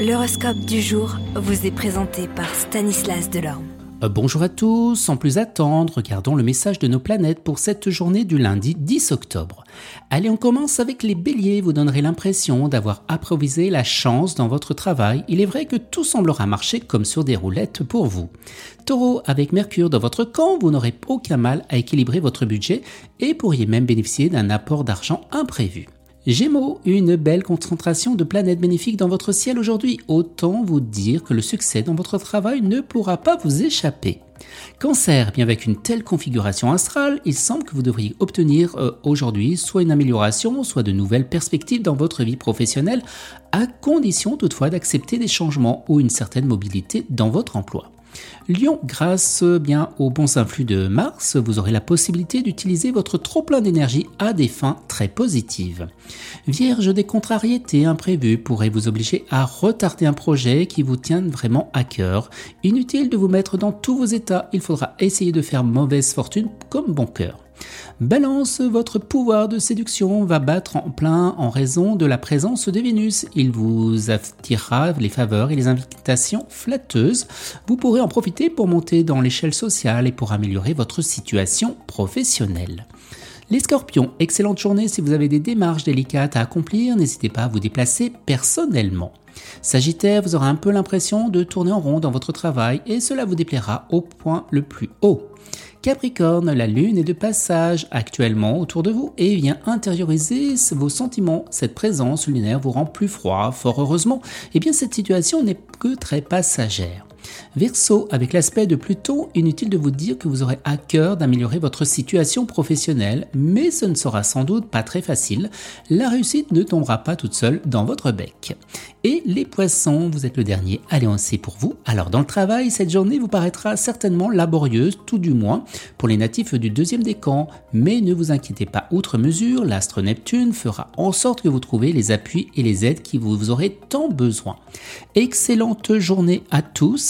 L'horoscope du jour vous est présenté par Stanislas Delorme. Euh, bonjour à tous, sans plus attendre, regardons le message de nos planètes pour cette journée du lundi 10 octobre. Allez, on commence avec les béliers, vous donnerez l'impression d'avoir improvisé la chance dans votre travail. Il est vrai que tout semblera marcher comme sur des roulettes pour vous. Taureau, avec Mercure dans votre camp, vous n'aurez aucun mal à équilibrer votre budget et pourriez même bénéficier d'un apport d'argent imprévu. Gémeaux, une belle concentration de planètes bénéfiques dans votre ciel aujourd'hui. Autant vous dire que le succès dans votre travail ne pourra pas vous échapper. Cancer, bien avec une telle configuration astrale, il semble que vous devriez obtenir euh, aujourd'hui soit une amélioration, soit de nouvelles perspectives dans votre vie professionnelle, à condition toutefois d'accepter des changements ou une certaine mobilité dans votre emploi. Lion, grâce bien aux bons influx de Mars, vous aurez la possibilité d'utiliser votre trop-plein d'énergie à des fins très positives. Vierge, des contrariétés imprévues pourraient vous obliger à retarder un projet qui vous tient vraiment à cœur. Inutile de vous mettre dans tous vos états, il faudra essayer de faire mauvaise fortune comme bon cœur. Balance, votre pouvoir de séduction va battre en plein en raison de la présence de Vénus. Il vous attirera les faveurs et les invitations flatteuses. Vous pourrez en profiter pour monter dans l'échelle sociale et pour améliorer votre situation professionnelle. Les scorpions, excellente journée si vous avez des démarches délicates à accomplir, n'hésitez pas à vous déplacer personnellement. Sagittaire, vous aurez un peu l'impression de tourner en rond dans votre travail et cela vous déplaira au point le plus haut. Capricorne, la lune est de passage actuellement autour de vous et vient intérioriser vos sentiments. Cette présence lunaire vous rend plus froid, fort heureusement. Eh bien cette situation n'est que très passagère. Verseau, avec l'aspect de Pluton, inutile de vous dire que vous aurez à cœur d'améliorer votre situation professionnelle, mais ce ne sera sans doute pas très facile. La réussite ne tombera pas toute seule dans votre bec. Et les poissons, vous êtes le dernier, sait pour vous. Alors dans le travail, cette journée vous paraîtra certainement laborieuse, tout du moins pour les natifs du deuxième décan, mais ne vous inquiétez pas outre mesure, l'astre Neptune fera en sorte que vous trouvez les appuis et les aides qui vous aurez tant besoin. Excellente journée à tous